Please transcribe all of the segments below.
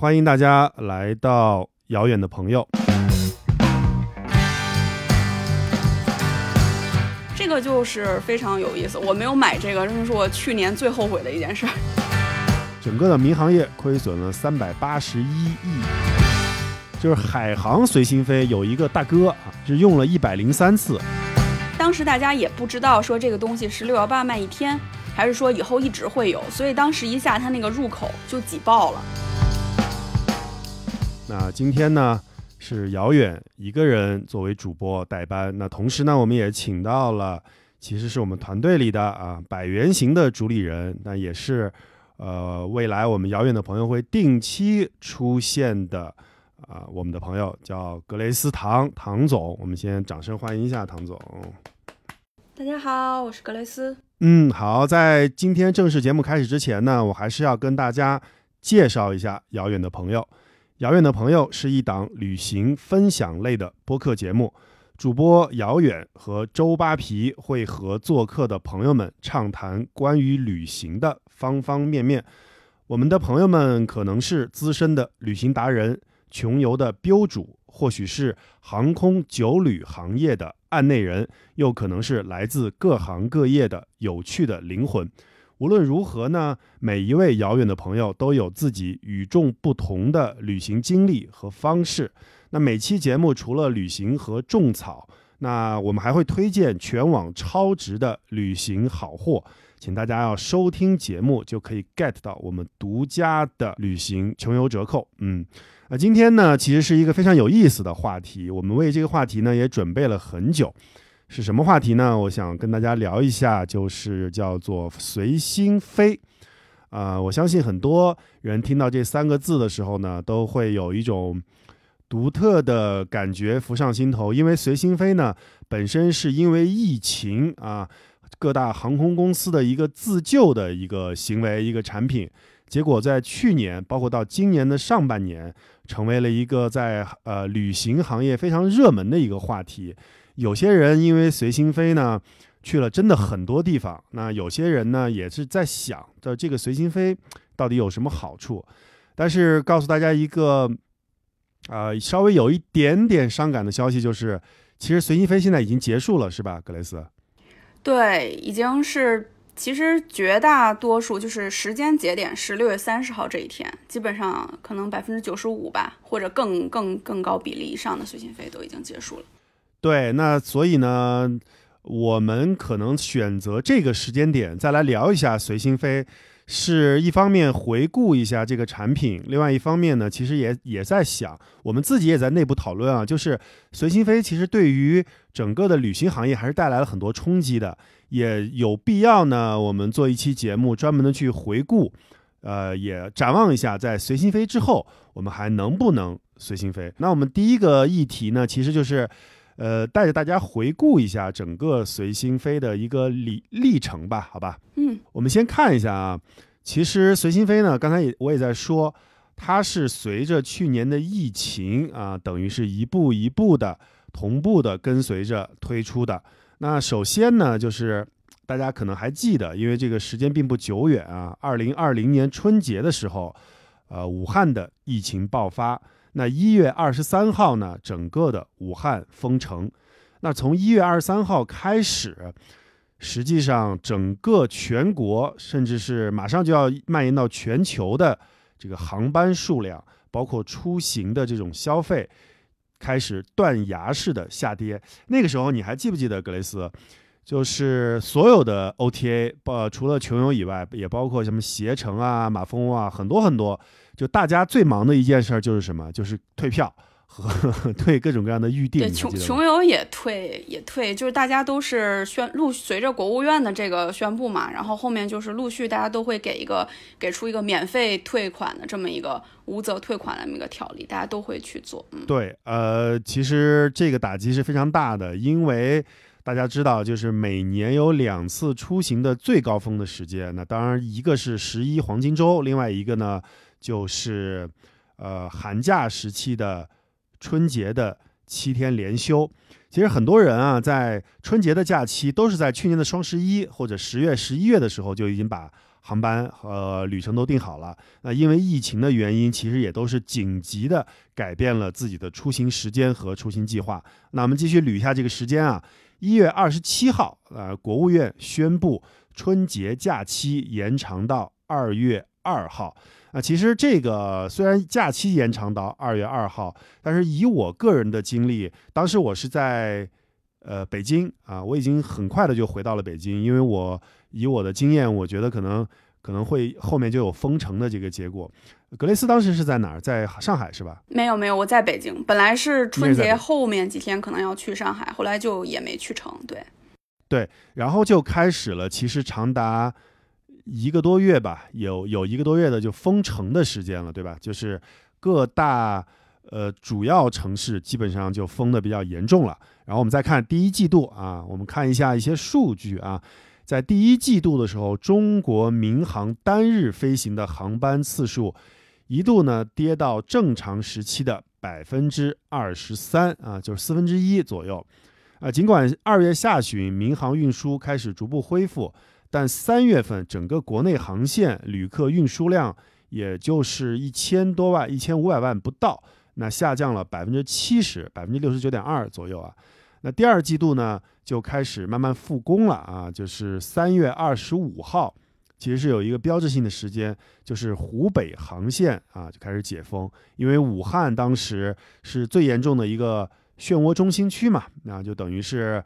欢迎大家来到遥远的朋友。这个就是非常有意思，我没有买这个，这是我去年最后悔的一件事。整个的民航业亏损了三百八十一亿，就是海航随心飞有一个大哥啊，是用了一百零三次。当时大家也不知道说这个东西是六幺八卖一天，还是说以后一直会有，所以当时一下它那个入口就挤爆了。那今天呢是遥远一个人作为主播代班，那同时呢我们也请到了，其实是我们团队里的啊百元型的主理人，那也是呃未来我们遥远的朋友会定期出现的啊我们的朋友叫格雷斯唐唐总，我们先掌声欢迎一下唐总。大家好，我是格雷斯。嗯，好，在今天正式节目开始之前呢，我还是要跟大家介绍一下遥远的朋友。遥远的朋友是一档旅行分享类的播客节目，主播遥远和周扒皮会和做客的朋友们畅谈关于旅行的方方面面。我们的朋友们可能是资深的旅行达人、穷游的标主，或许是航空酒旅行业的案内人，又可能是来自各行各业的有趣的灵魂。无论如何呢，每一位遥远的朋友都有自己与众不同的旅行经历和方式。那每期节目除了旅行和种草，那我们还会推荐全网超值的旅行好货，请大家要收听节目就可以 get 到我们独家的旅行穷游折扣。嗯，那今天呢，其实是一个非常有意思的话题，我们为这个话题呢也准备了很久。是什么话题呢？我想跟大家聊一下，就是叫做随心飞。啊，我相信很多人听到这三个字的时候呢，都会有一种独特的感觉浮上心头。因为随心飞呢，本身是因为疫情啊，各大航空公司的一个自救的一个行为、一个产品，结果在去年，包括到今年的上半年，成为了一个在呃旅行行业非常热门的一个话题。有些人因为随心飞呢，去了真的很多地方。那有些人呢，也是在想的这个随心飞到底有什么好处。但是告诉大家一个，啊，稍微有一点点伤感的消息，就是其实随心飞现在已经结束了，是吧，格雷斯？对，已经是。其实绝大多数就是时间节点是六月三十号这一天，基本上可能百分之九十五吧，或者更更更高比例以上的随心飞都已经结束了。对，那所以呢，我们可能选择这个时间点再来聊一下随心飞，是一方面回顾一下这个产品，另外一方面呢，其实也也在想，我们自己也在内部讨论啊，就是随心飞其实对于整个的旅行行业还是带来了很多冲击的，也有必要呢，我们做一期节目专门的去回顾，呃，也展望一下在随心飞之后，我们还能不能随心飞？那我们第一个议题呢，其实就是。呃，带着大家回顾一下整个随心飞的一个历历程吧，好吧？嗯，我们先看一下啊。其实随心飞呢，刚才也我也在说，它是随着去年的疫情啊，等于是一步一步的同步的跟随着推出的。那首先呢，就是大家可能还记得，因为这个时间并不久远啊，二零二零年春节的时候，呃，武汉的疫情爆发。那一月二十三号呢，整个的武汉封城。那从一月二十三号开始，实际上整个全国，甚至是马上就要蔓延到全球的这个航班数量，包括出行的这种消费，开始断崖式的下跌。那个时候你还记不记得格雷斯？就是所有的 OTA，呃，除了穷游以外，也包括什么携程啊、马蜂窝啊，很多很多。就大家最忙的一件事就是什么？就是退票和 退各种各样的预订。对，穷穷游也退也退，就是大家都是宣陆随着国务院的这个宣布嘛，然后后面就是陆续大家都会给一个给出一个免费退款的这么一个无责退款的这么一个条例，大家都会去做。嗯，对，呃，其实这个打击是非常大的，因为。大家知道，就是每年有两次出行的最高峰的时间。那当然，一个是十一黄金周，另外一个呢，就是呃寒假时期的春节的七天连休。其实很多人啊，在春节的假期都是在去年的双十一或者十月、十一月的时候就已经把航班和旅程都订好了。那因为疫情的原因，其实也都是紧急的改变了自己的出行时间和出行计划。那我们继续捋一下这个时间啊，一月二十七号，呃，国务院宣布春节假期延长到二月二号。啊，其实这个虽然假期延长到二月二号，但是以我个人的经历，当时我是在呃北京啊，我已经很快的就回到了北京，因为我以我的经验，我觉得可能可能会后面就有封城的这个结果。格雷斯当时是在哪儿？在上海是吧？没有没有，我在北京。本来是春节后面几天可能要去上海，后来就也没去成。对，对，然后就开始了，其实长达。一个多月吧，有有一个多月的就封城的时间了，对吧？就是各大呃主要城市基本上就封的比较严重了。然后我们再看第一季度啊，我们看一下一些数据啊，在第一季度的时候，中国民航单日飞行的航班次数一度呢跌到正常时期的百分之二十三啊，就是四分之一左右啊。尽管二月下旬民航运输开始逐步恢复。但三月份整个国内航线旅客运输量也就是一千多万，一千五百万不到，那下降了百分之七十，百分之六十九点二左右啊。那第二季度呢就开始慢慢复工了啊，就是三月二十五号，其实是有一个标志性的时间，就是湖北航线啊就开始解封，因为武汉当时是最严重的一个漩涡中心区嘛，那就等于是。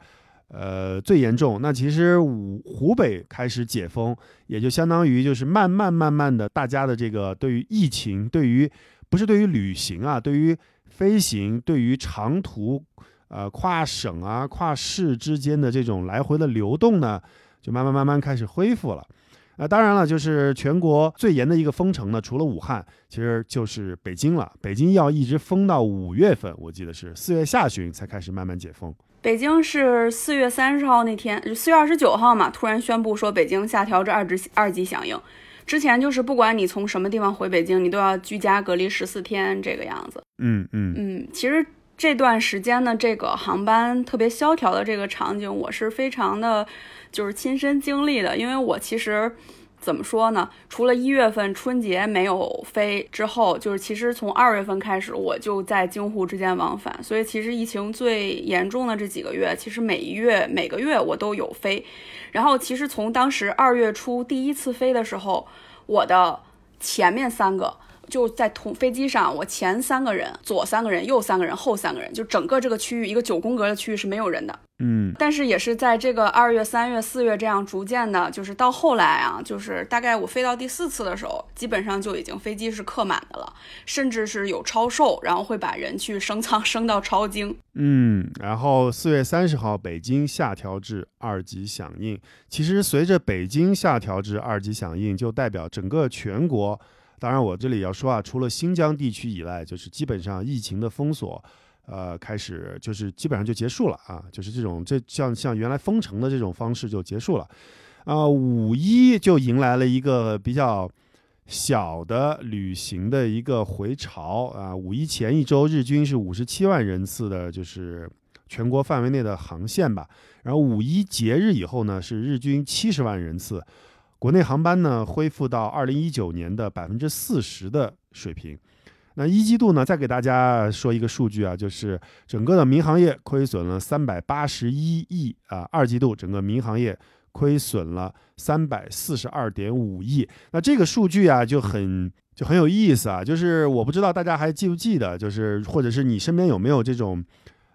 呃，最严重。那其实湖湖北开始解封，也就相当于就是慢慢慢慢的，大家的这个对于疫情，对于不是对于旅行啊，对于飞行，对于长途，呃，跨省啊、跨市之间的这种来回的流动呢，就慢慢慢慢开始恢复了。那当然了，就是全国最严的一个封城呢，除了武汉，其实就是北京了。北京要一直封到五月份，我记得是四月下旬才开始慢慢解封。北京是四月三十号那天，四月二十九号嘛，突然宣布说北京下调至二级二级响应。之前就是不管你从什么地方回北京，你都要居家隔离十四天这个样子。嗯嗯嗯，其实这段时间呢，这个航班特别萧条的这个场景，我是非常的，就是亲身经历的，因为我其实。怎么说呢？除了一月份春节没有飞之后，就是其实从二月份开始，我就在京沪之间往返。所以其实疫情最严重的这几个月，其实每一月每个月我都有飞。然后其实从当时二月初第一次飞的时候，我的前面三个。就在同飞机上，我前三个人，左三个人，右三个人，后三个人，就整个这个区域一个九宫格的区域是没有人的。嗯，但是也是在这个二月、三月、四月这样逐渐的，就是到后来啊，就是大概我飞到第四次的时候，基本上就已经飞机是客满的了，甚至是有超售，然后会把人去升舱升到超精。嗯，然后四月三十号，北京下调至二级响应。其实随着北京下调至二级响应，就代表整个全国。当然，我这里要说啊，除了新疆地区以外，就是基本上疫情的封锁，呃，开始就是基本上就结束了啊，就是这种这像像原来封城的这种方式就结束了，啊，五一就迎来了一个比较小的旅行的一个回潮啊，五一前一周日均是五十七万人次的，就是全国范围内的航线吧，然后五一节日以后呢，是日均七十万人次。国内航班呢恢复到二零一九年的百分之四十的水平。那一季度呢，再给大家说一个数据啊，就是整个的民航业亏损了三百八十一亿啊。二季度整个民航业亏损了三百四十二点五亿。那这个数据啊就很就很有意思啊，就是我不知道大家还记不记得，就是或者是你身边有没有这种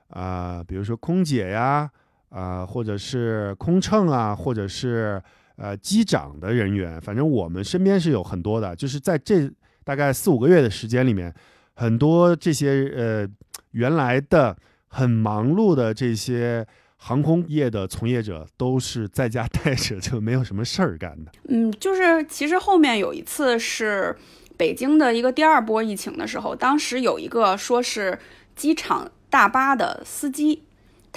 啊，比如说空姐呀啊，或者是空乘啊，或者是。呃，机长的人员，反正我们身边是有很多的，就是在这大概四五个月的时间里面，很多这些呃原来的很忙碌的这些航空业的从业者，都是在家 待着，就没有什么事儿干的。嗯，就是其实后面有一次是北京的一个第二波疫情的时候，当时有一个说是机场大巴的司机。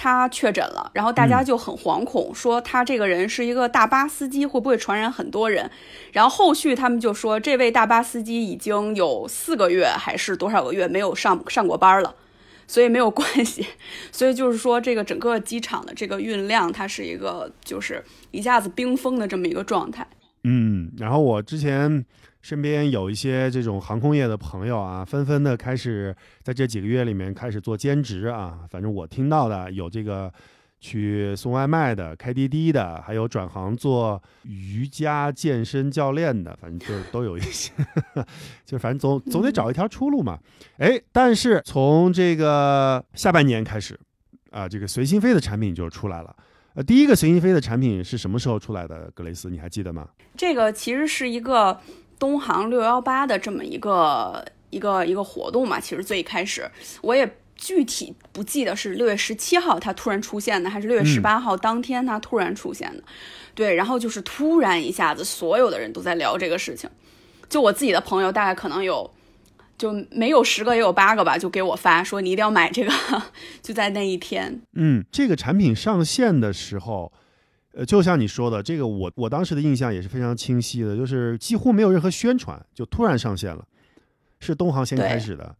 他确诊了，然后大家就很惶恐，说他这个人是一个大巴司机，会不会传染很多人？然后后续他们就说，这位大巴司机已经有四个月还是多少个月没有上上过班了，所以没有关系。所以就是说，这个整个机场的这个运量，它是一个就是一下子冰封的这么一个状态。嗯，然后我之前身边有一些这种航空业的朋友啊，纷纷的开始在这几个月里面开始做兼职啊。反正我听到的有这个去送外卖的、开滴滴的，还有转行做瑜伽健身教练的，反正就是 都有一些，就反正总总得找一条出路嘛。哎，但是从这个下半年开始啊，这个随心飞的产品就出来了。呃，第一个随心飞的产品是什么时候出来的？格雷斯，你还记得吗？这个其实是一个东航六幺八的这么一个一个一个活动嘛。其实最开始我也具体不记得是六月十七号它突然出现的，还是六月十八号当天它突然出现的。对，然后就是突然一下子，所有的人都在聊这个事情。就我自己的朋友，大概可能有。就没有十个也有八个吧，就给我发说你一定要买这个，就在那一天。嗯，这个产品上线的时候，呃，就像你说的，这个我我当时的印象也是非常清晰的，就是几乎没有任何宣传，就突然上线了，是东航先开始的。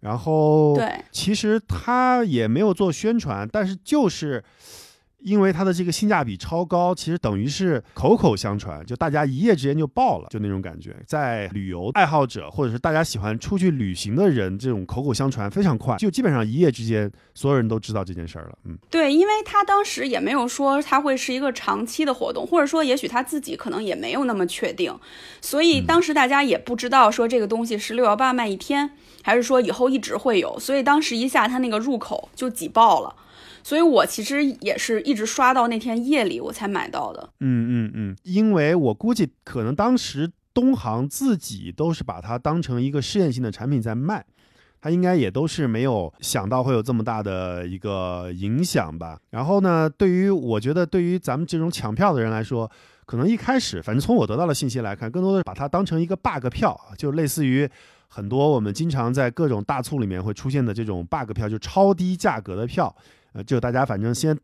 然后，对，其实他也没有做宣传，但是就是。因为它的这个性价比超高，其实等于是口口相传，就大家一夜之间就爆了，就那种感觉。在旅游爱好者或者是大家喜欢出去旅行的人，这种口口相传非常快，就基本上一夜之间所有人都知道这件事儿了。嗯，对，因为他当时也没有说他会是一个长期的活动，或者说也许他自己可能也没有那么确定，所以当时大家也不知道说这个东西是六幺八卖一天，还是说以后一直会有，所以当时一下他那个入口就挤爆了。所以我其实也是一直刷到那天夜里我才买到的。嗯嗯嗯，因为我估计可能当时东航自己都是把它当成一个试验性的产品在卖，它应该也都是没有想到会有这么大的一个影响吧。然后呢，对于我觉得对于咱们这种抢票的人来说，可能一开始反正从我得到的信息来看，更多的是把它当成一个 bug 票，就类似于很多我们经常在各种大促里面会出现的这种 bug 票，就超低价格的票。呃，就大家反正先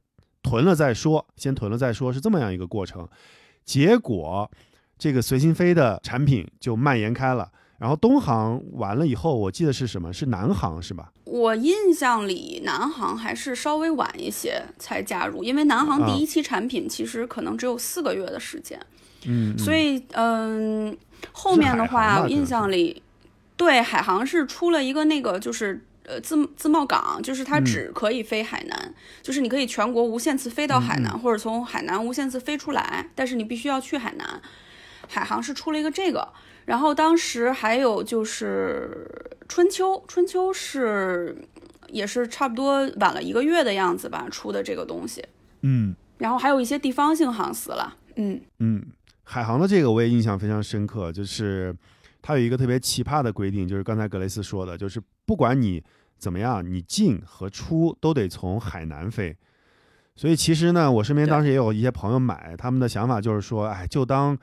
囤了再说，先囤了再说，是这么样一个过程。结果这个随心飞的产品就蔓延开了。然后东航完了以后，我记得是什么？是南航是吧？我印象里南航还是稍微晚一些才加入，因为南航第一期产品其实可能只有四个月的时间。嗯，所以嗯，后面的话印象里，对海航是出了一个那个就是。呃，自自贸港就是它只可以飞海南，就是你可以全国无限次飞到海南，或者从海南无限次飞出来，但是你必须要去海南。海航是出了一个这个，然后当时还有就是春秋，春秋是也是差不多晚了一个月的样子吧出的这个东西。嗯，然后还有一些地方性航司了。嗯嗯，海航的这个我也印象非常深刻，就是。它有一个特别奇葩的规定，就是刚才格雷斯说的，就是不管你怎么样，你进和出都得从海南飞。所以其实呢，我身边当时也有一些朋友买，他们的想法就是说，哎，就当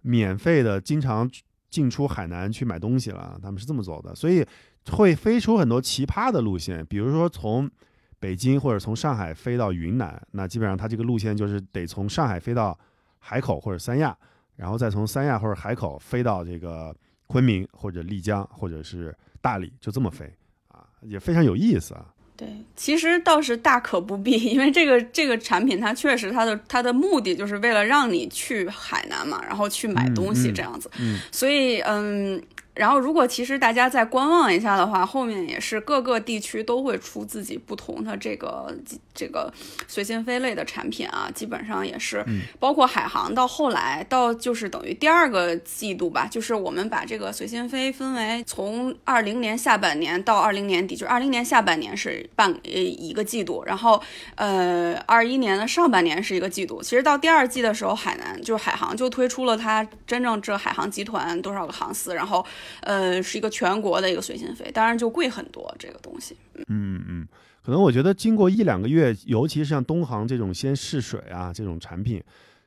免费的经常进出海南去买东西了。他们是这么走的，所以会飞出很多奇葩的路线，比如说从北京或者从上海飞到云南，那基本上它这个路线就是得从上海飞到海口或者三亚，然后再从三亚或者海口飞到这个。昆明或者丽江或者是大理，就这么飞啊，也非常有意思啊。对，其实倒是大可不必，因为这个这个产品它确实它的它的目的就是为了让你去海南嘛，然后去买东西这样子。嗯，所以嗯。然后，如果其实大家再观望一下的话，后面也是各个地区都会出自己不同的这个这个随心飞类的产品啊，基本上也是，包括海航到后来到就是等于第二个季度吧，就是我们把这个随心飞分为从二零年下半年到二零年底，就是二零年下半年是半呃一个季度，然后呃二一年的上半年是一个季度。其实到第二季的时候，海南就是海航就推出了它真正这海航集团多少个航司，然后。呃，是一个全国的一个随心飞，当然就贵很多这个东西。嗯嗯，可能我觉得经过一两个月，尤其是像东航这种先试水啊这种产品，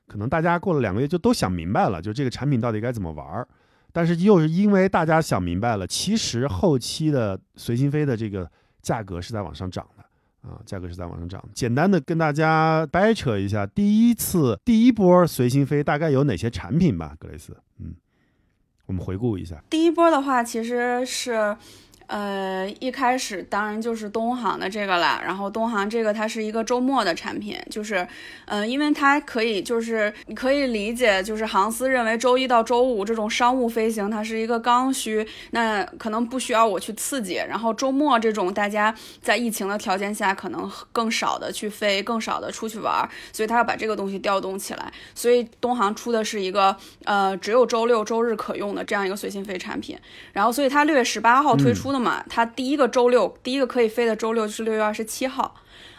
可能大家过了两个月就都想明白了，就这个产品到底该怎么玩儿。但是又是因为大家想明白了，其实后期的随心飞的这个价格是在往上涨的啊，价格是在往上涨。简单的跟大家掰扯一下，第一次第一波随心飞大概有哪些产品吧，格雷斯，我们回顾一下，第一波的话，其实是，呃，一开始当然就是东航的这个啦。然后东航这个它是一个周末的产品，就是，嗯，因为它可以就是你可以理解，就是航司认为周一到周五这种商务飞行它是一个刚需，那可能不需要我去刺激。然后周末这种大家在疫情的条件下可能更少的去飞，更少的出去玩，所以它要把这个东西调动起来。所以东航出的是一个呃只有周六周日可用的这样一个随心飞产品。然后所以它六月十八号推出的。嘛，它第一个周六，第一个可以飞的周六就是六月二十七号，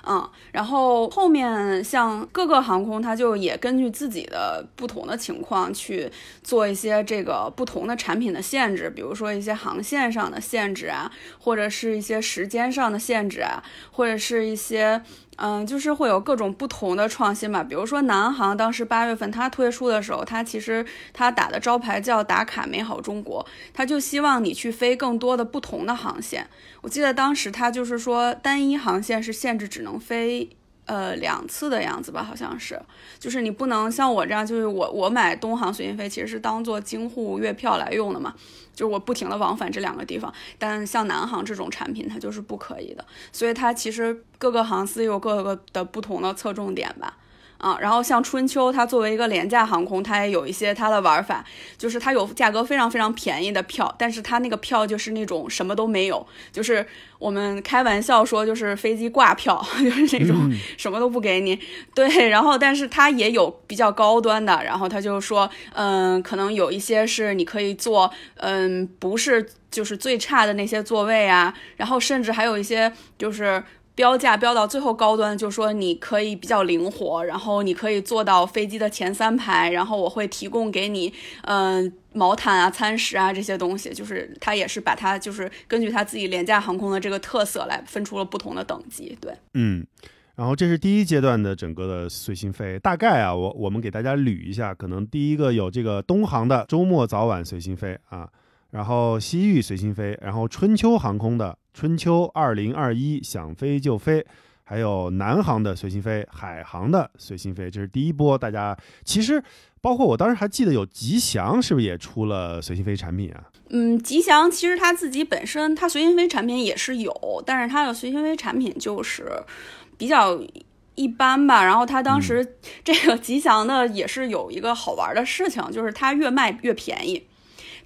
嗯，然后后面像各个航空，它就也根据自己的不同的情况去做一些这个不同的产品的限制，比如说一些航线上的限制啊，或者是一些时间上的限制啊，或者是一些。嗯，就是会有各种不同的创新吧。比如说南航当时八月份它推出的时候，它其实它打的招牌叫“打卡美好中国”，它就希望你去飞更多的不同的航线。我记得当时它就是说单一航线是限制只能飞。呃，两次的样子吧，好像是，就是你不能像我这样，就是我我买东航随心飞其实是当做京沪月票来用的嘛，就是我不停的往返这两个地方，但像南航这种产品它就是不可以的，所以它其实各个航司有各个的不同的侧重点吧。啊，然后像春秋，它作为一个廉价航空，它也有一些它的玩法，就是它有价格非常非常便宜的票，但是它那个票就是那种什么都没有，就是我们开玩笑说就是飞机挂票，就是那种什么都不给你。对，然后但是它也有比较高端的，然后它就说，嗯，可能有一些是你可以坐，嗯，不是就是最差的那些座位啊，然后甚至还有一些就是。标价标到最后高端，就说你可以比较灵活，然后你可以坐到飞机的前三排，然后我会提供给你，嗯，毛毯啊、餐食啊这些东西，就是它也是把它就是根据它自己廉价航空的这个特色来分出了不同的等级，对，嗯，然后这是第一阶段的整个的随心飞，大概啊，我我们给大家捋一下，可能第一个有这个东航的周末早晚随心飞啊。然后西域随心飞，然后春秋航空的春秋二零二一想飞就飞，还有南航的随心飞，海航的随心飞，这是第一波。大家其实包括我当时还记得有吉祥，是不是也出了随心飞产品啊？嗯，吉祥其实它自己本身它随心飞产品也是有，但是它的随心飞产品就是比较一般吧。然后它当时这个吉祥的也是有一个好玩的事情，就是它越卖越便宜。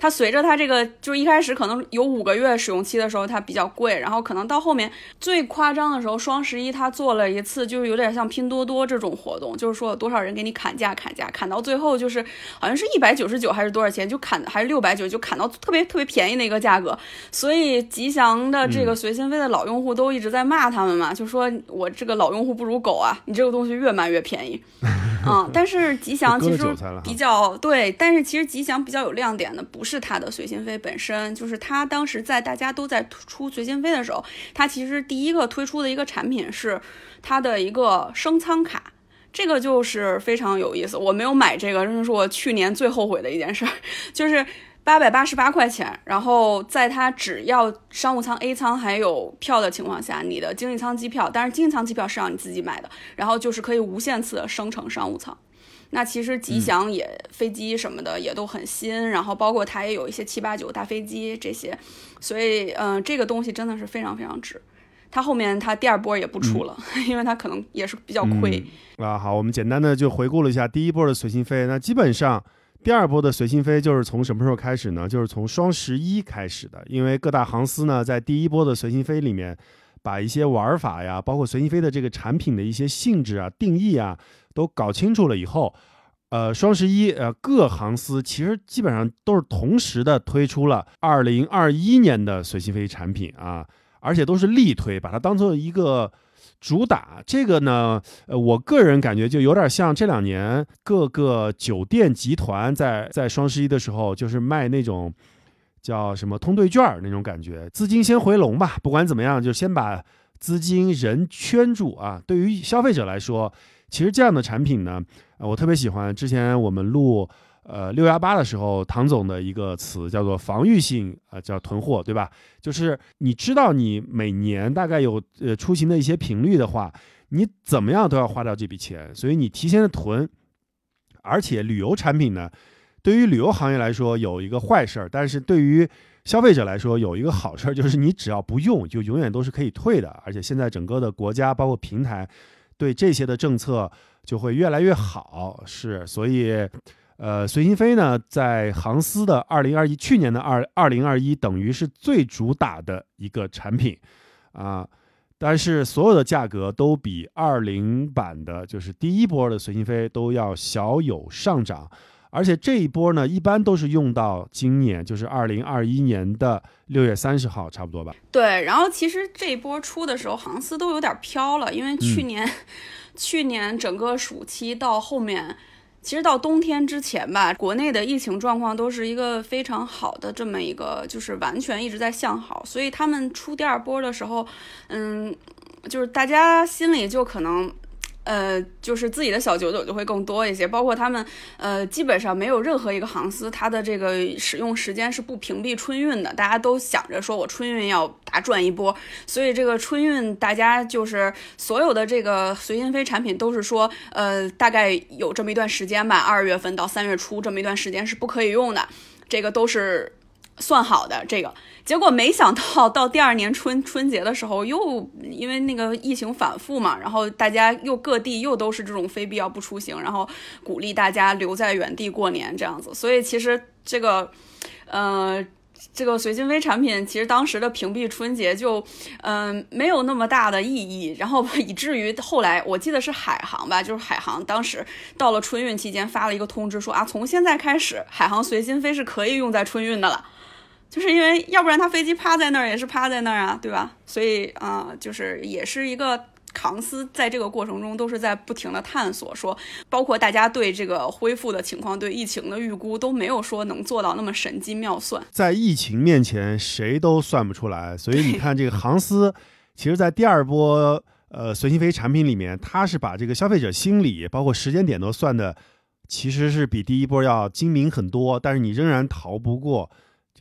它随着它这个，就是一开始可能有五个月使用期的时候，它比较贵，然后可能到后面最夸张的时候，双十一它做了一次，就是有点像拼多多这种活动，就是说有多少人给你砍价砍价，砍到最后就是好像是一百九十九还是多少钱，就砍还是六百九，就砍到特别特别便宜的一个价格。所以吉祥的这个随心飞的老用户都一直在骂他们嘛，就说我这个老用户不如狗啊，你这个东西越卖越便宜。嗯，但是吉祥其实比较对，但是其实吉祥比较有亮点的不是它的随心飞本身，就是它当时在大家都在出随心飞的时候，它其实第一个推出的一个产品是它的一个升舱卡，这个就是非常有意思。我没有买这个，真的是我去年最后悔的一件事，就是。八百八十八块钱，然后在它只要商务舱、A 舱还有票的情况下，你的经济舱机票，但是经济舱机票是让你自己买的，然后就是可以无限次的升成商务舱。那其实吉祥也飞机什么的也都很新，然后包括它也有一些七八九大飞机这些，所以嗯，这个东西真的是非常非常值。它后面它第二波也不出了，因为它可能也是比较亏。啊，好，我们简单的就回顾了一下第一波的随心飞，那基本上。第二波的随心飞就是从什么时候开始呢？就是从双十一开始的。因为各大航司呢，在第一波的随心飞里面，把一些玩法呀，包括随心飞的这个产品的一些性质啊、定义啊，都搞清楚了以后，呃，双十一，呃，各航司其实基本上都是同时的推出了二零二一年的随心飞产品啊，而且都是力推，把它当做一个。主打这个呢，呃，我个人感觉就有点像这两年各个酒店集团在在双十一的时候，就是卖那种叫什么通兑券儿那种感觉，资金先回笼吧。不管怎么样，就先把资金人圈住啊。对于消费者来说，其实这样的产品呢，我特别喜欢。之前我们录。呃，六幺八的时候，唐总的一个词叫做防御性，呃，叫囤货，对吧？就是你知道你每年大概有呃出行的一些频率的话，你怎么样都要花掉这笔钱，所以你提前的囤。而且旅游产品呢，对于旅游行业来说有一个坏事儿，但是对于消费者来说有一个好事儿，就是你只要不用，就永远都是可以退的。而且现在整个的国家包括平台对这些的政策就会越来越好。是，所以，呃，随心飞呢，在航司的二零二一去年的二二零二一，等于是最主打的一个产品啊。但是所有的价格都比二零版的，就是第一波的随心飞都要小有上涨。而且这一波呢，一般都是用到今年，就是二零二一年的六月三十号，差不多吧。对，然后其实这一波出的时候，航司都有点飘了，因为去年，去年整个暑期到后面，其实到冬天之前吧，国内的疫情状况都是一个非常好的这么一个，就是完全一直在向好，所以他们出第二波的时候，嗯，就是大家心里就可能。呃，就是自己的小九九就会更多一些，包括他们，呃，基本上没有任何一个航司，它的这个使用时间是不屏蔽春运的。大家都想着说我春运要大赚一波，所以这个春运大家就是所有的这个随心飞产品都是说，呃，大概有这么一段时间吧，二月份到三月初这么一段时间是不可以用的，这个都是算好的这个。结果没想到，到第二年春春节的时候，又因为那个疫情反复嘛，然后大家又各地又都是这种非必要不出行，然后鼓励大家留在原地过年这样子。所以其实这个，呃，这个随心飞产品其实当时的屏蔽春节就，嗯，没有那么大的意义。然后以至于后来，我记得是海航吧，就是海航当时到了春运期间发了一个通知，说啊，从现在开始，海航随心飞是可以用在春运的了。就是因为要不然他飞机趴在那儿也是趴在那儿啊，对吧？所以啊，就是也是一个航司在这个过程中都是在不停的探索，说包括大家对这个恢复的情况、对疫情的预估都没有说能做到那么神机妙算。在疫情面前，谁都算不出来。所以你看，这个航司其实，在第二波呃随心飞产品里面，它是把这个消费者心理包括时间点都算的，其实是比第一波要精明很多。但是你仍然逃不过。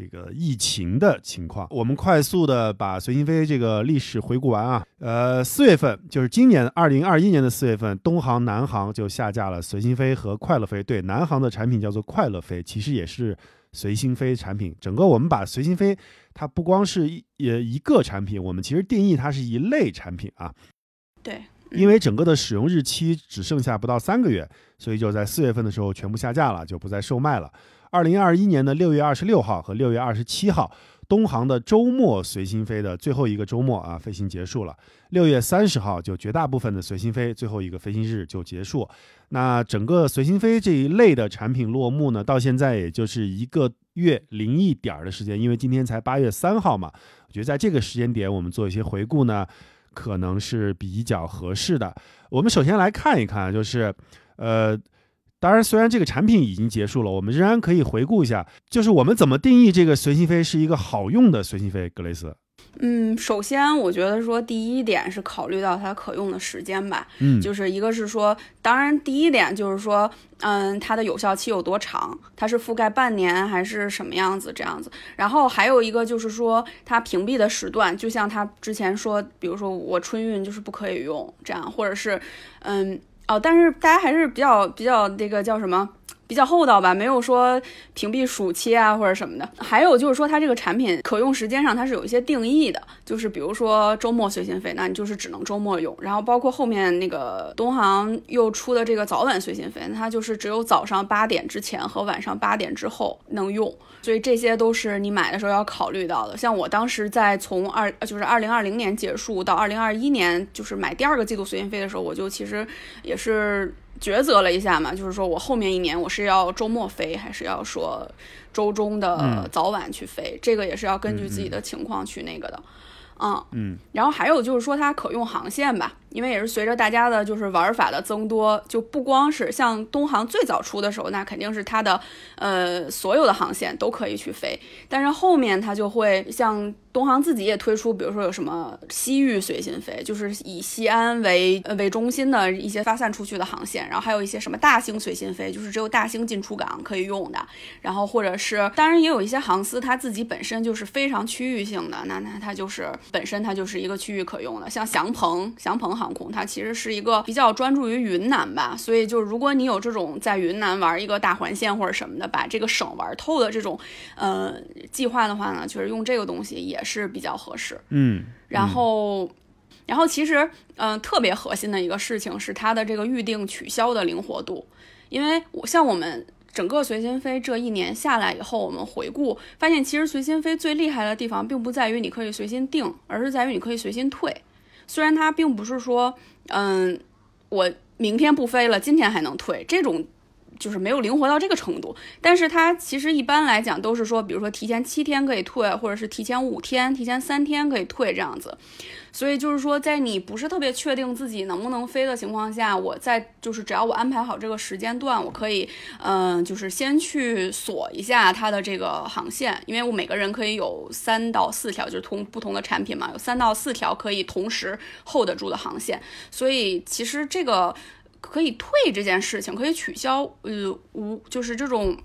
这个疫情的情况，我们快速的把随心飞这个历史回顾完啊。呃，四月份就是今年二零二一年的四月份，东航、南航就下架了随心飞和快乐飞。对，南航的产品叫做快乐飞，其实也是随心飞产品。整个我们把随心飞，它不光是一呃一个产品，我们其实定义它是一类产品啊。对，因为整个的使用日期只剩下不到三个月，所以就在四月份的时候全部下架了，就不再售卖了。二零二一年的六月二十六号和六月二十七号，东航的周末随心飞的最后一个周末啊，飞行结束了。六月三十号，就绝大部分的随心飞最后一个飞行日就结束。那整个随心飞这一类的产品落幕呢，到现在也就是一个月零一点儿的时间，因为今天才八月三号嘛。我觉得在这个时间点，我们做一些回顾呢，可能是比较合适的。我们首先来看一看，就是呃。当然，虽然这个产品已经结束了，我们仍然可以回顾一下，就是我们怎么定义这个随心飞是一个好用的随心飞，格雷斯。嗯，首先我觉得说第一点是考虑到它可用的时间吧，嗯，就是一个是说，当然第一点就是说，嗯，它的有效期有多长，它是覆盖半年还是什么样子这样子。然后还有一个就是说，它屏蔽的时段，就像他之前说，比如说我春运就是不可以用这样，或者是，嗯。哦，但是大家还是比较比较那个叫什么？比较厚道吧，没有说屏蔽暑期啊或者什么的。还有就是说，它这个产品可用时间上它是有一些定义的，就是比如说周末随心飞，那你就是只能周末用。然后包括后面那个东航又出的这个早晚随心飞，它就是只有早上八点之前和晚上八点之后能用。所以这些都是你买的时候要考虑到的。像我当时在从二就是二零二零年结束到二零二一年，就是买第二个季度随心飞的时候，我就其实也是。抉择了一下嘛，就是说我后面一年我是要周末飞，还是要说周中的早晚去飞？这个也是要根据自己的情况去那个的，嗯嗯。然后还有就是说它可用航线吧。因为也是随着大家的就是玩法的增多，就不光是像东航最早出的时候，那肯定是它的呃所有的航线都可以去飞。但是后面它就会像东航自己也推出，比如说有什么西域随心飞，就是以西安为呃为中心的一些发散出去的航线，然后还有一些什么大兴随心飞，就是只有大兴进出港可以用的。然后或者是当然也有一些航司它自己本身就是非常区域性的，那那它就是本身它就是一个区域可用的，像祥鹏祥鹏。航空，它其实是一个比较专注于云南吧，所以就如果你有这种在云南玩一个大环线或者什么的，把这个省玩透的这种呃计划的话呢，就是用这个东西也是比较合适。嗯，然后，然后其实嗯、呃特别核心的一个事情是它的这个预定取消的灵活度，因为我像我们。整个随心飞这一年下来以后，我们回顾发现，其实随心飞最厉害的地方，并不在于你可以随心定，而是在于你可以随心退。虽然它并不是说，嗯，我明天不飞了，今天还能退，这种就是没有灵活到这个程度。但是它其实一般来讲都是说，比如说提前七天可以退，或者是提前五天、提前三天可以退这样子。所以就是说，在你不是特别确定自己能不能飞的情况下，我在就是只要我安排好这个时间段，我可以，嗯、就是先去锁一下它的这个航线，因为我每个人可以有三到四条，就是同不同的产品嘛，有三到四条可以同时 hold 得住的航线，所以其实这个可以退这件事情，可以取消，呃，无就是这种。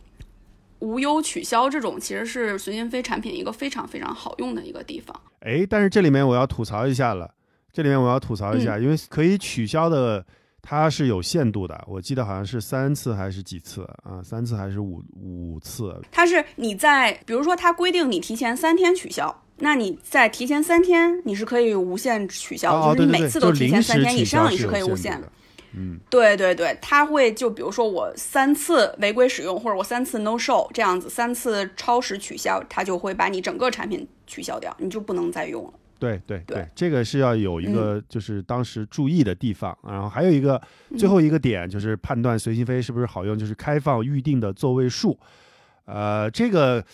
无忧取消这种其实是随心飞产品一个非常非常好用的一个地方。哎，但是这里面我要吐槽一下了，这里面我要吐槽一下，因为可以取消的它是有限度的，我记得好像是三次还是几次啊？三次还是五五次？它是你在，比如说它规定你提前三天取消，那你在提前三天你是可以无限取消，哦，就是你每次都提前三天以上你是可以无限的。嗯，对对对，它会就比如说我三次违规使用，或者我三次 no show 这样子，三次超时取消，它就会把你整个产品取消掉，你就不能再用了。对对对嗯这个是要有一个就是当时注意的地方，然后还有一个最后一个点就是判断随心飞是不是好用，就是开放预定的座位数。呃，这个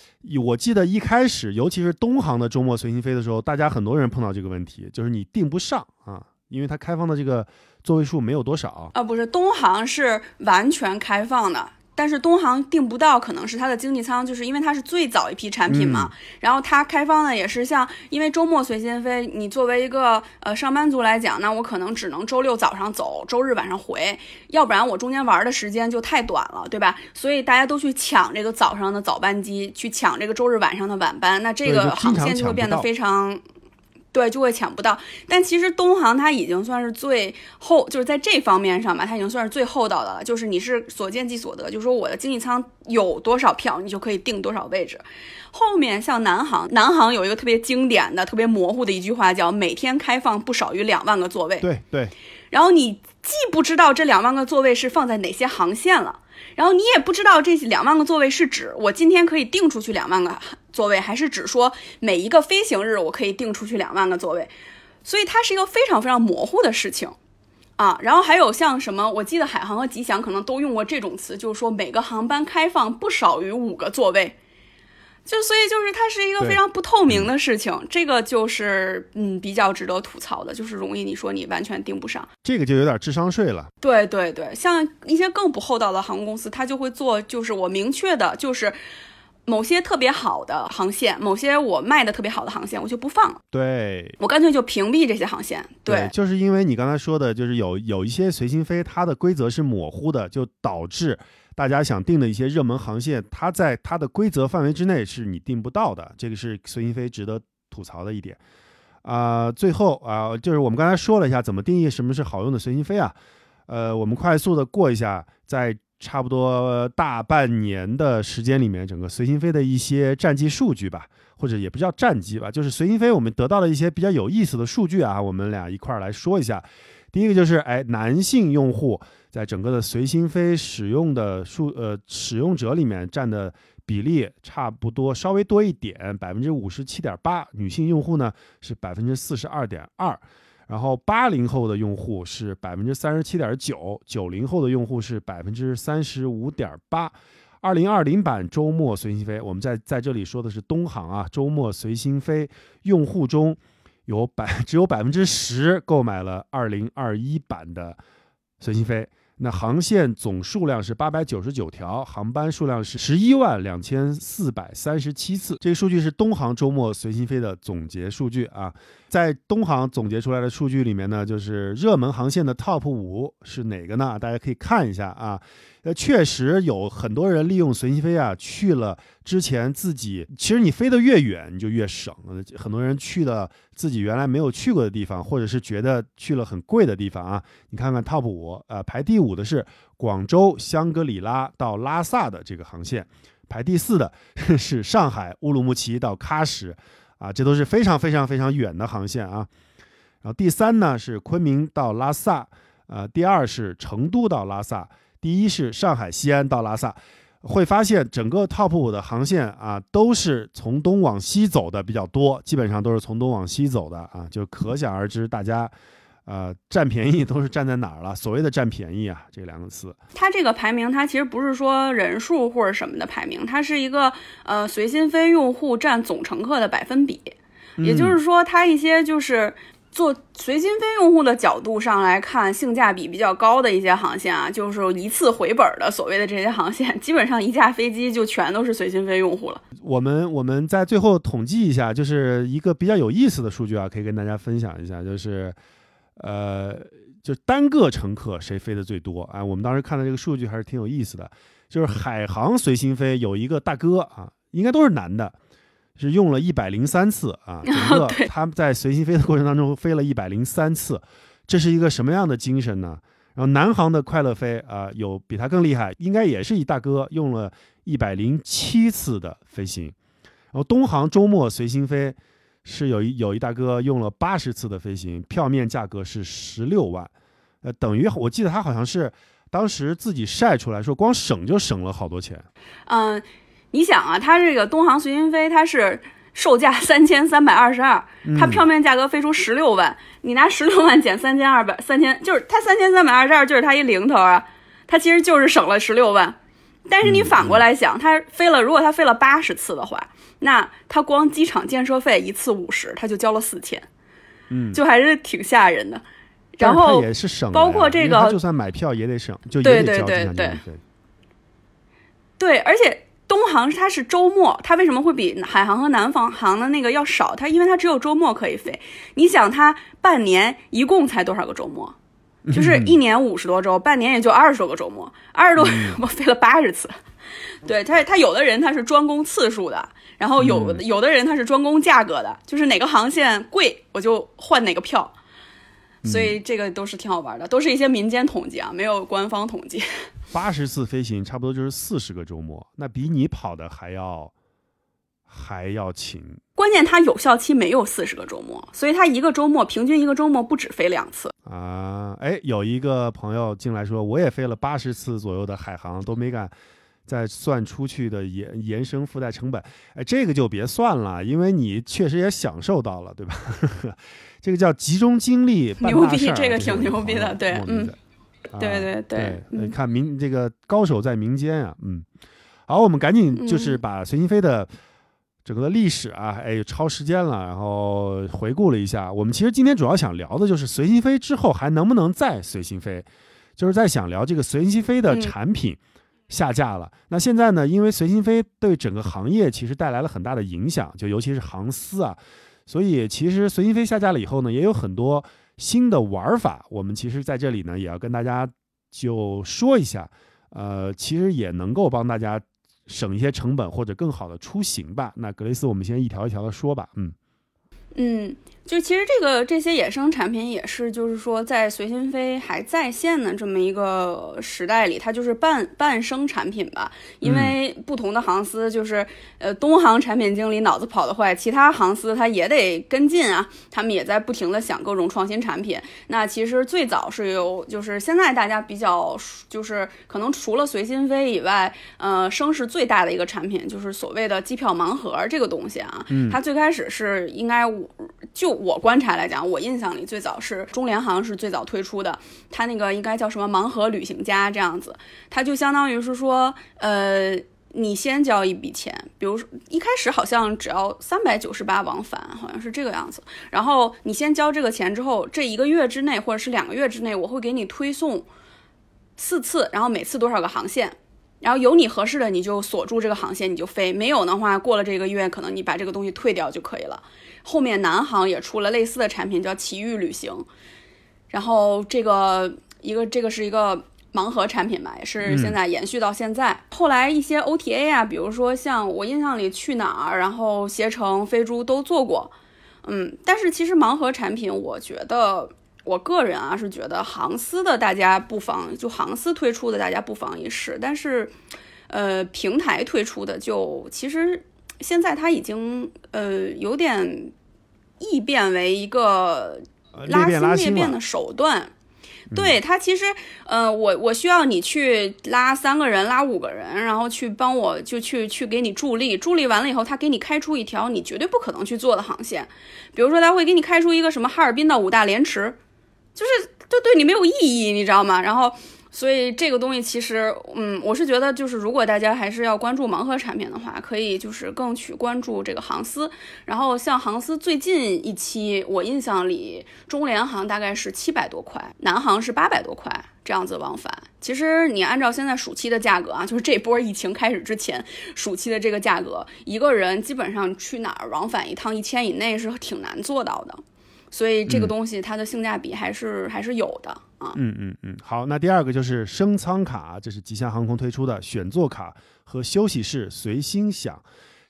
我记得一开始，尤其是东航的周末随心飞的时候，大家很多人碰到这个问题，就是你订不上啊，因为它开放的这个座位数没有多少。啊，不是，东航是完全开放的，但是东航订不到，可能是它的经济舱，就是因为它是最早一批产品嘛。然后它开放的也是像，因为周末随心飞，你作为一个呃上班族来讲，那我可能只能周六早上走，周日晚上回，要不然我中间玩的时间就太短了，对吧？所以大家都去抢这个早上的早班机，去抢这个周日晚上的晚班，那这个航线就会变得非常。对，就会抢不到。但其实东航它已经算是最厚，就是在这方面上吧，它已经算是最厚道的了。就是你是所见即所得，就是说我的经济舱有多少票，你就可以定多少位置。后面像南航，南航有一个特别经典的、特别模糊的一句话，叫每天开放不少于两万个座位。对对，然后你既不知道这两万个座位是放在哪些航线了，然后你也不知道这两万个座位是指我今天可以订出去两万个座位，还是只说每一个飞行日我可以订出去两万个座位，所以它是一个非常非常模糊的事情。啊，然后还有像什么，我记得海航和吉祥可能都用过这种词，就是说每个航班开放不少于五个座位，就所以就是它是一个非常不透明的事情，这个就是嗯比较值得吐槽的，就是容易你说你完全盯不上。这个就有点智商税了。对对对，像一些更不厚道的航空公司，它就会做，就是我明确的，就是某些特别好的航线，某些我卖的特别好的航线，我就不放了，对，我干脆就屏蔽这些航线。对，就是因为你刚才说的，就是有有一些随心飞，它的规则是模糊的，就导致大家想订的一些热门航线，它在它的规则范围之内是你订不到的，这个是随心飞值得吐槽的一点。啊、最后啊、就是我们刚才说了一下怎么定义什么是好用的随心飞啊，呃，我们快速的过一下，在差不多大半年的时间里面，整个随心飞的一些战绩数据吧，或者也不叫战绩吧，就是随心飞我们得到了一些比较有意思的数据啊，我们俩一块儿来说一下。第一个就是，哎，男性用户在整个的随心飞使用的数呃使用者里面占的比例差不多稍微多一点，百分之五十七点八，女性用户呢是百分之四十二点二。然后八零后的用户是百分之三十七点九，九零后的用户是百分之三十五点八。二零二零版周末随心飞，我们在在这里说的是东航啊，周末随心飞用户中有百 只有百分之十购买了二零二一版的随心飞。那航线总数量是八百九十九条，航班数量是十一万两千四百三十七次。这个数据是东航周末随心飞的总结数据啊。在东航总结出来的数据里面呢，就是热门航线的 top 五是哪个呢？大家可以看一下啊。呃，确实有很多人利用随心飞啊，去了之前自己，其实你飞得越远，你就越省。很多人去了自己原来没有去过的地方，或者是觉得去了很贵的地方啊。你看看 TOP 五，呃，排第五的是广州香格里拉到拉萨的这个航线，排第四的是上海乌鲁木齐到喀什，啊，这都是非常非常非常远的航线啊。然后第三呢是昆明到拉萨，呃，第二是成都到拉萨。第一是上海西安到拉萨，会发现整个 TOP 五的航线啊，都是从东往西走的比较多，基本上都是从东往西走的啊，就可想而知，大家，呃，占便宜都是占在哪儿了？所谓的占便宜啊，这两个词。它这个排名，它其实不是说人数或者什么的排名，它是一个呃随心飞用户占总乘客的百分比，也就是说，它一些就是。做随心飞用户的角度上来看，性价比比较高的一些航线啊，就是一次回本的所谓的这些航线，基本上一架飞机就全都是随心飞用户了。我们我们在最后统计一下，就是一个比较有意思的数据啊，可以跟大家分享一下，就是，呃，就单个乘客谁飞的最多啊？我们当时看的这个数据还是挺有意思的，就是海航随心飞有一个大哥啊，应该都是男的。是用了一百零三次啊，整个他们在随心飞的过程当中飞了一百零三次，这是一个什么样的精神呢？然后南航的快乐飞啊，有比他更厉害，应该也是一大哥用了一百零七次的飞行。然后东航周末随心飞是有一有一大哥用了八十次的飞行，票面价格是十六万，呃，等于我记得他好像是当时自己晒出来说，光省就省了好多钱。嗯。你想啊，它这个东航随心飞，它是售价三千三百二十二，它票面价格飞出十六万，你拿十六万减三千二百三千，就是它三千三百二十二就是它一零头啊，它其实就是省了十六万。但是你反过来想，它飞了，如果它飞了八十次的话，那它光机场建设费一次五十，它就交了四千，嗯，就还是挺吓人的。然后也是省，包括这个，就算买票也得省，就也得交机场建设费。对，而且。东航它是周末，它为什么会比海航和南方航的那个要少？它因为它只有周末可以飞。你想，它半年一共才多少个周末？就是一年五十多周，半年也就二十多个周末，二十多 我飞了八十次。对他，他有的人他是专攻次数的，然后有有的人他是专攻价格的，就是哪个航线贵我就换哪个票。所以这个都是挺好玩的，都是一些民间统计啊，没有官方统计。八十次飞行差不多就是四十个周末，那比你跑的还要还要勤。关键它有效期没有四十个周末，所以它一个周末平均一个周末不止飞两次啊。哎，有一个朋友进来说，我也飞了八十次左右的海航，都没敢再算出去的延延伸附带成本。哎，这个就别算了，因为你确实也享受到了，对吧？这个叫集中精力办大事儿，这个挺牛逼的，对，嗯。对对对，你看民这个高手在民间啊，嗯，好，我们赶紧就是把随心飞的整个的历史啊，哎，超时间了，然后回顾了一下。我们其实今天主要想聊的就是随心飞之后还能不能再随心飞，就是在想聊这个随心飞的产品下架了。那现在呢，因为随心飞对整个行业其实带来了很大的影响，就尤其是航司啊，所以其实随心飞下架了以后呢，也有很多。新的玩法，我们其实在这里呢，也要跟大家就说一下，呃，其实也能够帮大家省一些成本或者更好的出行吧。那格雷斯，我们先一条一条的说吧，嗯，嗯。就其实这个这些衍生产品也是，就是说在随心飞还在线的这么一个时代里，它就是半半生产品吧。因为不同的航司，就是呃东航产品经理脑子跑得快，其他航司他也得跟进啊。他们也在不停的想各种创新产品。那其实最早是有，就是现在大家比较就是可能除了随心飞以外，呃声势最大的一个产品就是所谓的机票盲盒这个东西啊。嗯，它最开始是应该就我观察来讲，我印象里最早是中联航是最早推出的，它那个应该叫什么盲盒旅行家这样子，它就相当于是说，呃，你先交一笔钱，比如说一开始好像只要三百九十八往返，好像是这个样子，然后你先交这个钱之后，这一个月之内或者是两个月之内，我会给你推送四次，然后每次多少个航线。然后有你合适的，你就锁住这个航线，你就飞；没有的话，过了这个月，可能你把这个东西退掉就可以了。后面南航也出了类似的产品，叫奇遇旅行。然后这个一个这个是一个盲盒产品吧，也是现在延续到现在。后来一些 OTA 啊，比如说像我印象里去哪儿，然后携程、飞猪都做过。嗯，但是其实盲盒产品，我觉得我个人啊是觉得航司的大家不妨就航司推出的大家不妨一试，但是呃平台推出的就其实现在它已经呃有点异变为一个拉新裂变的手段。对他其实，呃，我我需要你去拉三个人，拉五个人，然后去帮我就去去给你助力，助力完了以后，他给你开出一条你绝对不可能去做的航线，比如说他会给你开出一个什么哈尔滨到五大连池，就是就对你没有意义，你知道吗？然后。所以这个东西其实，嗯，我是觉得，就是如果大家还是要关注盲盒产品的话，可以就是更去关注这个航司。然后像航司最近一期，我印象里中联航大概是七百多块，南航是八百多块这样子往返。其实你按照现在暑期的价格啊，就是这波疫情开始之前暑期的这个价格，一个人基本上去哪儿往返一趟一千以内是挺难做到的。所以这个东西它的性价比还是还是有的啊。嗯嗯嗯，好，那第二个就是升舱卡，这是吉祥航空推出的选座卡和休息室随心享。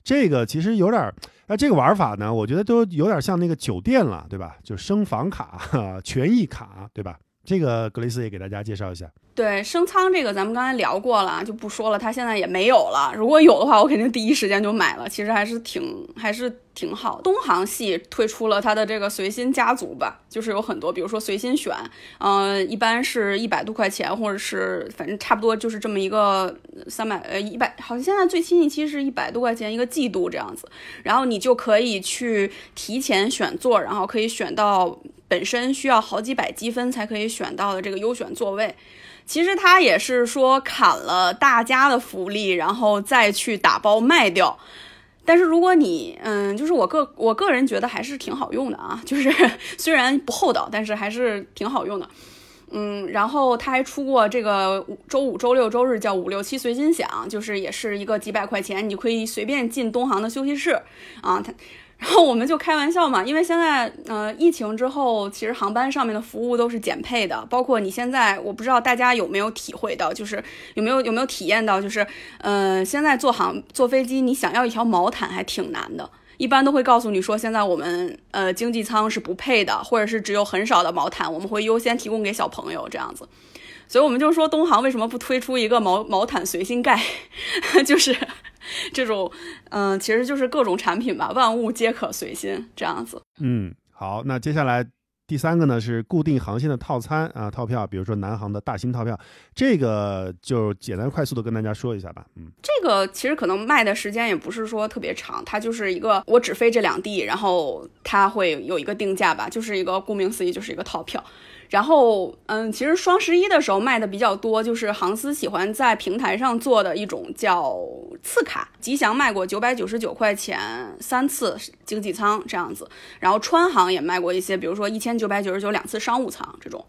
这个其实有点，那这个玩法呢，我觉得都有点像那个酒店了，对吧？就升房卡、权益卡，对吧？这个格雷斯也给大家介绍一下。对升舱这个，咱们刚才聊过了，就不说了。它现在也没有了。如果有的话，我肯定第一时间就买了。其实还是挺还是挺好。东航系推出了它的这个随心家族吧，就是有很多，比如说随心选，嗯，一般是一百多块钱，或者是反正差不多就是这么一个三百呃一百，好像现在最新一期是一百多块钱一个季度这样子。然后你就可以去提前选座，然后可以选到本身需要好几百积分才可以选到的这个优选座位。其实他也是说砍了大家的福利，然后再去打包卖掉。但是如果你，嗯，就是我个我个人觉得还是挺好用的啊，就是 虽然不厚道，但是还是挺好用的。嗯，然后他还出过这个周五、周六、周日叫五六七随心享，就是也是一个几百块钱，你可以随便进东航的休息室啊，他。然后我们就开玩笑嘛，因为现在，呃，疫情之后，其实航班上面的服务都是减配的，包括你现在，我不知道大家有没有体会到，就是有没有有没有体验到，就是，呃，现在坐航坐飞机，你想要一条毛毯还挺难的，一般都会告诉你说，现在我们呃经济舱是不配的，或者是只有很少的毛毯，我们会优先提供给小朋友这样子，所以我们就说东航为什么不推出一个毛毛毯随心盖，就是。这种，嗯，其实就是各种产品吧，万物皆可随心这样子。嗯，好，那接下来第三个呢是固定航线的套餐啊，套票，比如说南航的大兴套票，这个就简单快速的跟大家说一下吧。嗯，这个其实可能卖的时间也不是说特别长，它就是一个我只飞这两地，然后它会有一个定价吧，就是一个顾名思义就是一个套票。然后，嗯，其实双十一的时候卖的比较多，就是航司喜欢在平台上做的一种叫次卡。吉祥卖过九百九十九块钱三次经济舱这样子，然后川航也卖过一些，比如说一千九百九十九两次商务舱这种。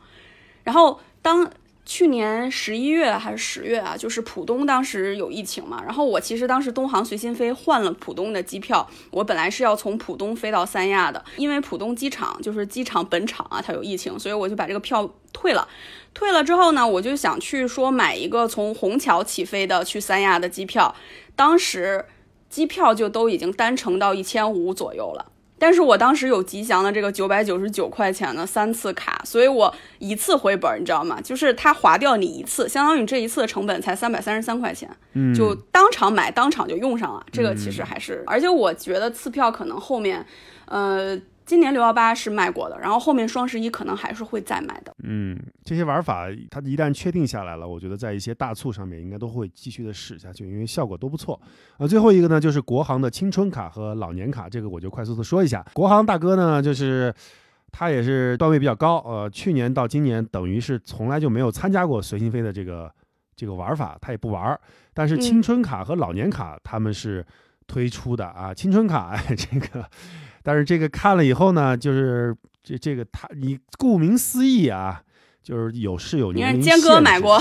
然后当去年十一月还是十月啊，就是浦东当时有疫情嘛，然后我其实当时东航随心飞换了浦东的机票，我本来是要从浦东飞到三亚的，因为浦东机场就是机场本场啊，它有疫情，所以我就把这个票退了。退了之后呢，我就想去说买一个从虹桥起飞的去三亚的机票，当时机票就都已经单程到一千五左右了。但是我当时有吉祥的这个九百九十九块钱的三次卡，所以我一次回本，你知道吗？就是它划掉你一次，相当于你这一次的成本才三百三十三块钱，嗯就当场买当场就用上了。这个其实还是，而且我觉得次票可能后面，呃。今年六幺八是卖过的，然后后面双十一可能还是会再卖的。嗯，这些玩法它一旦确定下来了，我觉得在一些大促上面应该都会继续的使下去，因为效果都不错。呃，最后一个呢就是国航的青春卡和老年卡，这个我就快速的说一下。国航大哥呢，就是他也是段位比较高，呃，去年到今年等于是从来就没有参加过随心飞的这个这个玩法，他也不玩。但是青春卡和老年卡他们是推出的啊，青春卡这个。但是这个看了以后呢，就是这这个他，你顾名思义啊，就是有是有年龄。坚哥买过，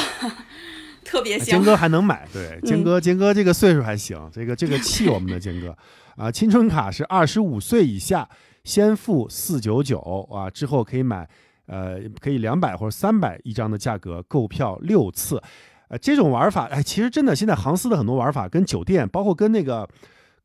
特别香。坚哥还能买，对，坚哥坚哥这个岁数还行，这个这个气我们的坚哥啊。青春卡是二十五岁以下先付四九九啊，之后可以买呃，可以两百或者三百一张的价格购票六次，呃，这种玩法，哎，其实真的现在航司的很多玩法跟酒店，包括跟那个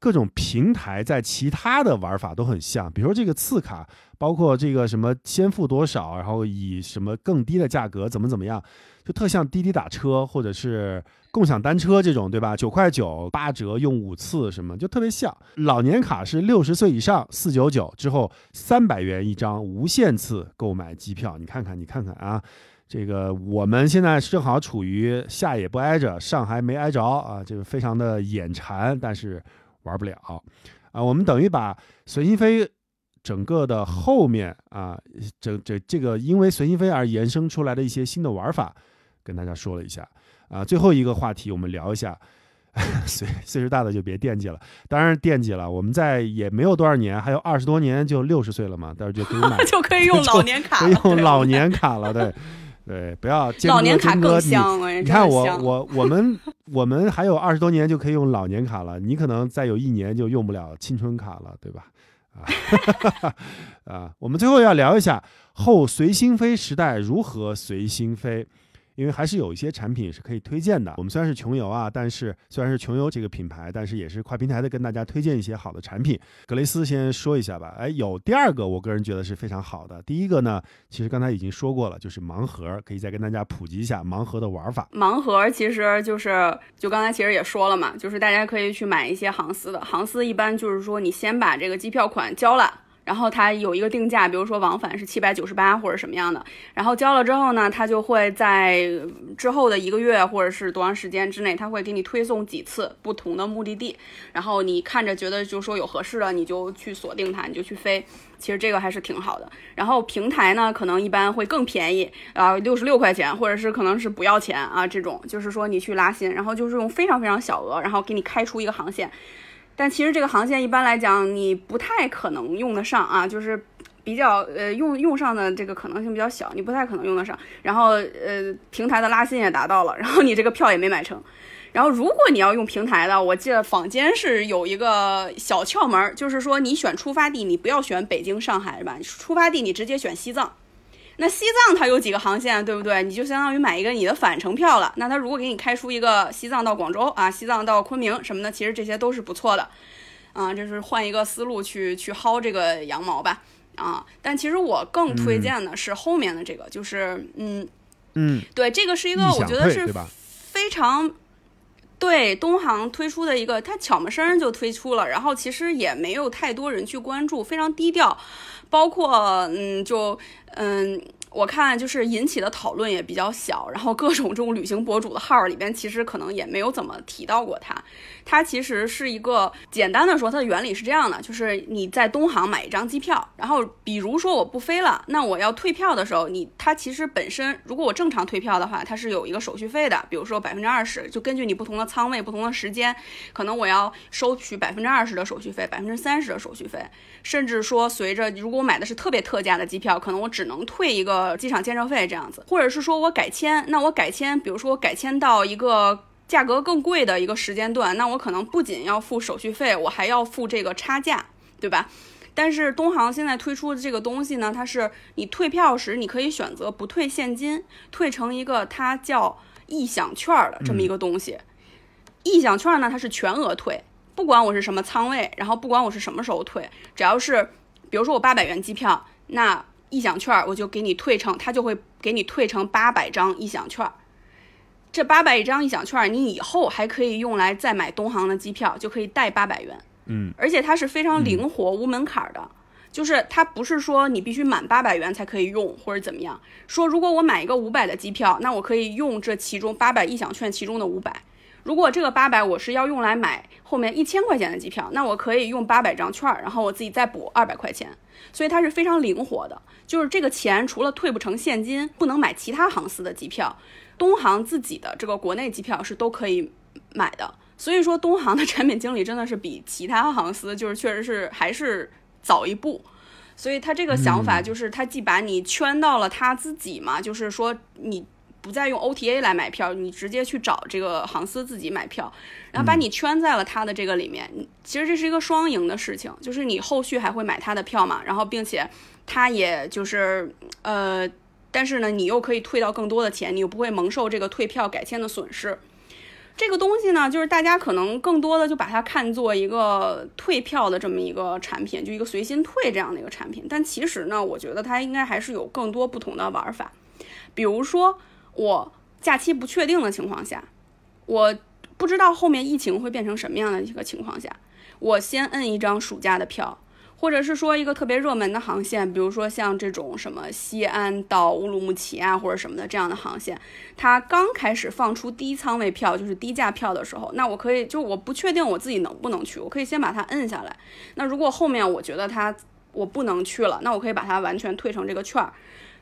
各种平台在其他的玩法都很像，比如说这个次卡，包括这个什么先付多少，然后以什么更低的价格怎么怎么样，就特像滴滴打车或者是共享单车这种，对吧？九块九八折用五次什么，就特别像。老年卡是六十岁以上四九九之后三百元一张，无限次购买机票。你看看，你看看啊，这个我们现在正好处于下也不挨着，上还没挨着啊，这个非常的眼馋，但是玩不了啊。我们等于把随心飞整个的后面啊，整这这个因为随心飞而延伸出来的一些新的玩法，跟大家说了一下。啊，最后一个话题我们聊一下，岁岁数大的就别惦记了，当然惦记了。我们在也没有多少年，还有二十多年就六十岁了嘛，到时候就可以买，就可以用 老年卡，可以用老年卡了，对对，不要老年卡更香你看我我我们我们还有二十多年就可以用老年卡了，你可能再有一年就用不了青春卡了，对吧？啊 啊，我们最后要聊一下后随心飞时代如何随心飞。因为还是有一些产品是可以推荐的。我们虽然是穷游啊，但是虽然是穷游这个品牌，但是也是跨平台的，跟大家推荐一些好的产品。格雷斯先说一下吧。哎，有第二个，我个人觉得是非常好的。第一个呢，其实刚才已经说过了，就是盲盒，可以再跟大家普及一下盲盒的玩法。盲盒其实就是，就刚才其实也说了嘛，就是大家可以去买一些航司的。航司一般就是说，你先把这个机票款交了。然后它有一个定价，比如说往返是七百九十八或者什么样的，然后交了之后呢，它就会在之后的一个月或者是多长时间之内，它会给你推送几次不同的目的地，然后你看着觉得就说有合适的，你就去锁定它，你就去飞。其实这个还是挺好的。然后平台呢，可能一般会更便宜，啊，六十六块钱，或者是可能是不要钱啊，这种就是说你去拉新，然后就是用非常非常小额，然后给你开出一个航线。但其实这个航线一般来讲，你不太可能用得上啊，就是比较呃用用上的这个可能性比较小，你不太可能用得上。然后呃平台的拉新也达到了，然后你这个票也没买成。然后如果你要用平台的，我记得坊间是有一个小窍门，就是说你选出发地，你不要选北京、上海是吧？出发地你直接选西藏。那西藏它有几个航线，对不对？你就相当于买一个你的返程票了。那它如果给你开出一个西藏到广州啊，西藏到昆明什么的，其实这些都是不错的，啊，这是换一个思路去去薅这个羊毛吧，啊。但其实我更推荐的是后面的这个，就是嗯嗯，对，这个是一个我觉得是非常对东航推出的一个，它悄么声就推出了，然后其实也没有太多人去关注，非常低调。包括嗯，就嗯，我看就是引起的讨论也比较小，然后各种这种旅行博主的号里边，其实可能也没有怎么提到过它。它其实是一个简单的说，它的原理是这样的，就是你在东航买一张机票，然后比如说我不飞了，那我要退票的时候，你它其实本身如果我正常退票的话，它是有一个手续费的，比如说百分之二十，就根据你不同的仓位、不同的时间，可能我要收取百分之二十的手续费，百分之三十的手续费，甚至说随着如果我买的是特别特价的机票，可能我只能退一个机场建设费这样子，或者是说我改签，那我改签，比如说我改签到一个。价格更贵的一个时间段，那我可能不仅要付手续费，我还要付这个差价，对吧？但是东航现在推出的这个东西呢，它是你退票时你可以选择不退现金，退成一个它叫意享券的这么一个东西。意享券呢，它是全额退，不管我是什么仓位，然后不管我是什么时候退，只要是比如说我八百元机票，那意享券我就给你退成，他就会给你退成八百张意享券。这八百一张意享券，你以后还可以用来再买东航的机票，就可以贷八百元。嗯，而且它是非常灵活、无门槛的，就是它不是说你必须满八百元才可以用或者怎么样。说如果我买一个五百的机票，那我可以用这其中八百意享券其中的五百。如果这个八百我是要用来买后面一千块钱的机票，那我可以用八百张券，然后我自己再补二百块钱。所以它是非常灵活的，就是这个钱除了退不成现金，不能买其他航司的机票。东航自己的这个国内机票是都可以买的，所以说东航的产品经理真的是比其他航司就是确实是还是早一步，所以他这个想法就是他既把你圈到了他自己嘛，就是说你不再用 OTA 来买票，你直接去找这个航司自己买票，然后把你圈在了他的这个里面。其实这是一个双赢的事情，就是你后续还会买他的票嘛，然后并且他也就是呃，但是呢，你又可以退到更多的钱，你又不会蒙受这个退票改签的损失。这个东西呢，就是大家可能更多的就把它看作一个退票的这么一个产品，就一个随心退这样的一个产品。但其实呢，我觉得它应该还是有更多不同的玩法，比如说。我假期不确定的情况下，我不知道后面疫情会变成什么样的一个情况下，我先摁一张暑假的票，或者是说一个特别热门的航线，比如说像这种什么西安到乌鲁木齐啊，或者什么的这样的航线，它刚开始放出低仓位票，就是低价票的时候，那我可以就我不确定我自己能不能去，我可以先把它摁下来。那如果后面我觉得它我不能去了，那我可以把它完全退成这个券儿，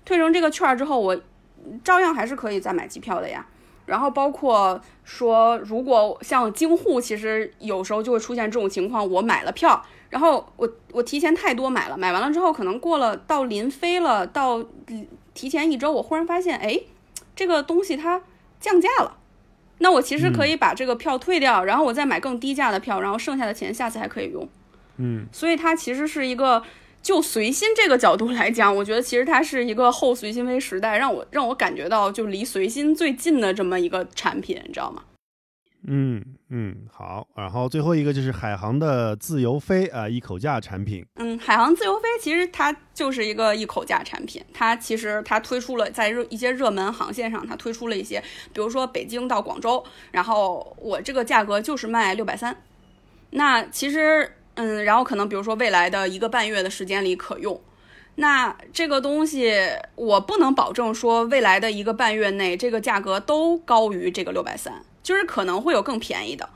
退成这个券儿之后我。照样还是可以再买机票的呀，然后包括说，如果像京沪，其实有时候就会出现这种情况，我买了票，然后我我提前太多买了，买完了之后可能过了到临飞了，到提前一周，我忽然发现，哎，这个东西它降价了，那我其实可以把这个票退掉，然后我再买更低价的票，然后剩下的钱下次还可以用，嗯，所以它其实是一个。就随心这个角度来讲，我觉得其实它是一个后随心飞时代，让我让我感觉到就离随心最近的这么一个产品，你知道吗？嗯嗯，好。然后最后一个就是海航的自由飞啊，一口价产品。嗯，海航自由飞其实它就是一个一口价产品，它其实它推出了在热一些热门航线上，它推出了一些，比如说北京到广州，然后我这个价格就是卖六百三，那其实。嗯，然后可能比如说未来的一个半月的时间里可用，那这个东西我不能保证说未来的一个半月内这个价格都高于这个六百三，就是可能会有更便宜的。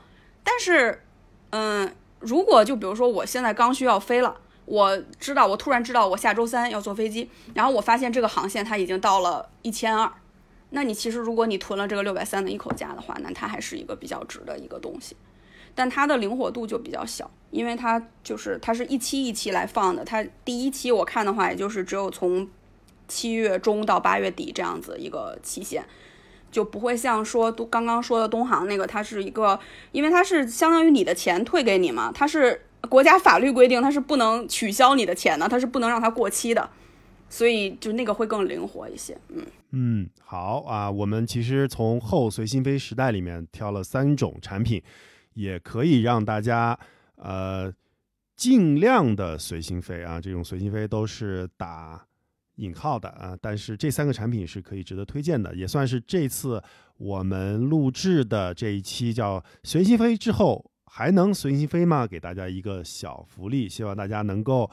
但是，嗯，如果就比如说我现在刚需要飞了，我知道我突然知道我下周三要坐飞机，然后我发现这个航线它已经到了一千二，那你其实如果你囤了这个六百三的一口价的话，那它还是一个比较值的一个东西。但它的灵活度就比较小，因为它就是它是一期一期来放的。它第一期我看的话，也就是只有从七月中到八月底这样子一个期限，就不会像说刚刚说的东航那个，它是一个，因为它是相当于你的钱退给你嘛，它是国家法律规定它是不能取消你的钱的，它是不能让它过期的，所以就那个会更灵活一些。嗯嗯，好啊，我们其实从后随心飞时代里面挑了三种产品。也可以让大家呃尽量的随心飞啊，这种随心飞都是打引号的啊，但是这三个产品是可以值得推荐的，也算是这次我们录制的这一期叫随心飞之后还能随心飞吗？给大家一个小福利，希望大家能够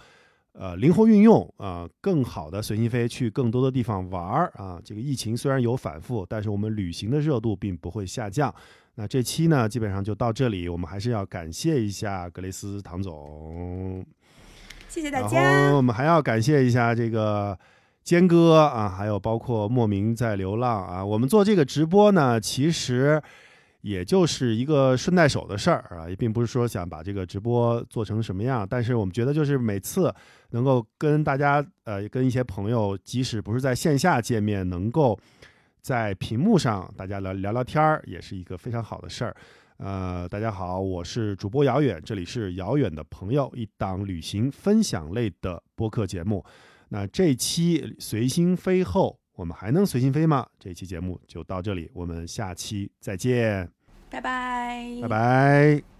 呃灵活运用啊，更好的随心飞去更多的地方玩儿啊。这个疫情虽然有反复，但是我们旅行的热度并不会下降。那这期呢，基本上就到这里。我们还是要感谢一下格雷斯唐总，谢谢大家。然后我们还要感谢一下这个坚哥啊，还有包括莫名在流浪啊。我们做这个直播呢，其实也就是一个顺带手的事儿啊，也并不是说想把这个直播做成什么样。但是我们觉得，就是每次能够跟大家呃，跟一些朋友，即使不是在线下见面，能够。在屏幕上，大家聊聊聊天儿，也是一个非常好的事儿。呃，大家好，我是主播遥远，这里是遥远的朋友，一档旅行分享类的播客节目。那这期随心飞后，我们还能随心飞吗？这期节目就到这里，我们下期再见，拜拜，拜拜。